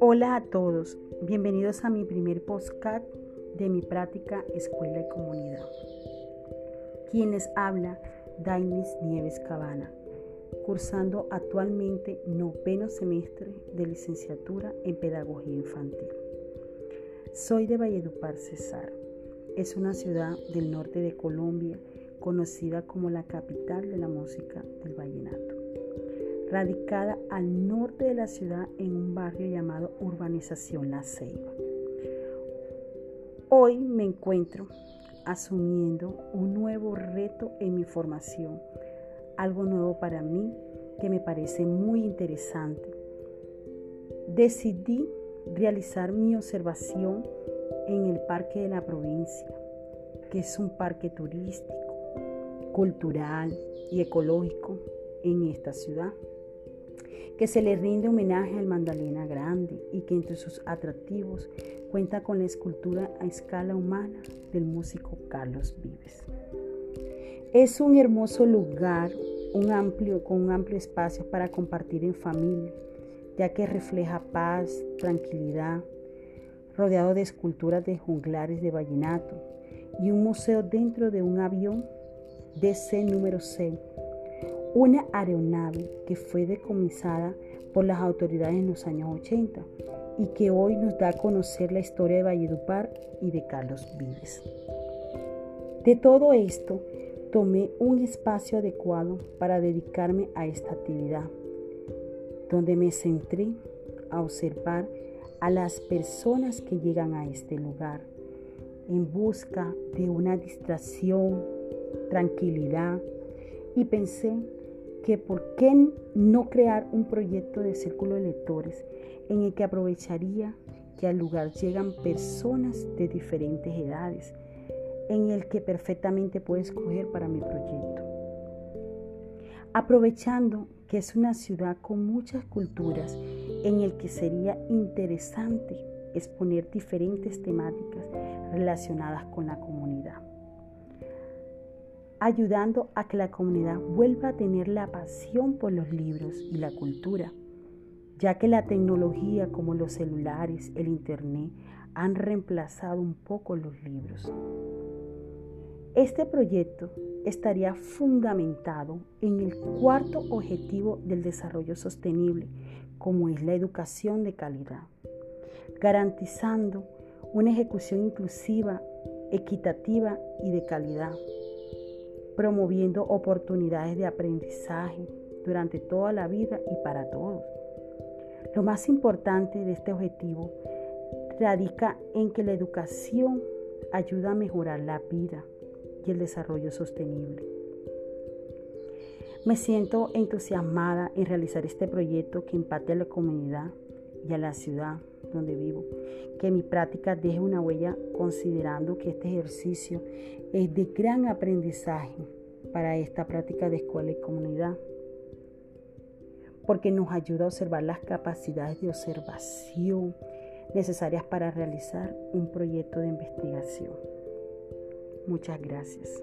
Hola a todos, bienvenidos a mi primer postcard de mi práctica Escuela y Comunidad. Quienes habla, Dainis Nieves Cabana, cursando actualmente noveno semestre de licenciatura en Pedagogía Infantil. Soy de Valledupar, Cesar. Es una ciudad del norte de Colombia conocida como la capital de la música del vallenato radicada al norte de la ciudad en un barrio llamado Urbanización La Ceiba. Hoy me encuentro asumiendo un nuevo reto en mi formación, algo nuevo para mí que me parece muy interesante. Decidí realizar mi observación en el Parque de la Provincia, que es un parque turístico, cultural y ecológico en esta ciudad que se le rinde homenaje al Mandalena Grande y que entre sus atractivos cuenta con la escultura a escala humana del músico Carlos Vives. Es un hermoso lugar un amplio, con un amplio espacio para compartir en familia, ya que refleja paz, tranquilidad, rodeado de esculturas de junglares de vallenato y un museo dentro de un avión DC número 6 una aeronave que fue decomisada por las autoridades en los años 80 y que hoy nos da a conocer la historia de Valledupar y de Carlos Vives. De todo esto, tomé un espacio adecuado para dedicarme a esta actividad, donde me centré a observar a las personas que llegan a este lugar en busca de una distracción, tranquilidad y pensé que por qué no crear un proyecto de círculo de lectores en el que aprovecharía que al lugar llegan personas de diferentes edades, en el que perfectamente puedo escoger para mi proyecto. Aprovechando que es una ciudad con muchas culturas en el que sería interesante exponer diferentes temáticas relacionadas con la comunidad ayudando a que la comunidad vuelva a tener la pasión por los libros y la cultura, ya que la tecnología como los celulares, el Internet, han reemplazado un poco los libros. Este proyecto estaría fundamentado en el cuarto objetivo del desarrollo sostenible, como es la educación de calidad, garantizando una ejecución inclusiva, equitativa y de calidad promoviendo oportunidades de aprendizaje durante toda la vida y para todos. Lo más importante de este objetivo radica en que la educación ayuda a mejorar la vida y el desarrollo sostenible. Me siento entusiasmada en realizar este proyecto que impacte a la comunidad y a la ciudad donde vivo. Que mi práctica deje una huella considerando que este ejercicio es de gran aprendizaje para esta práctica de escuela y comunidad. Porque nos ayuda a observar las capacidades de observación necesarias para realizar un proyecto de investigación. Muchas gracias.